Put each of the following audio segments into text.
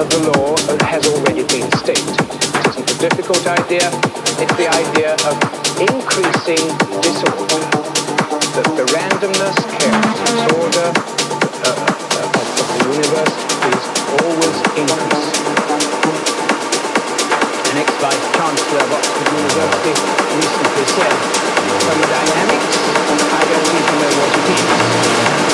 of the law has already been stated. It isn't a difficult idea. It's the idea of increasing disorder. That the randomness, chaos, disorder uh, uh, of, the universe is always increasing. An ex-vice chancellor of Oxford University recently said, thermodynamics, I don't even know what it is.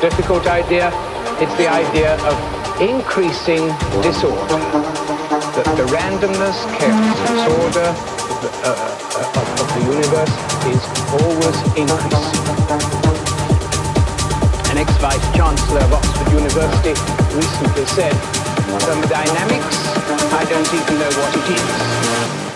Difficult idea. It's the idea of increasing disorder. The, the randomness, chaos, disorder of the, uh, uh, of, of the universe is always increasing. An ex-vice chancellor of Oxford University recently said, thermodynamics, I don't even know what it is.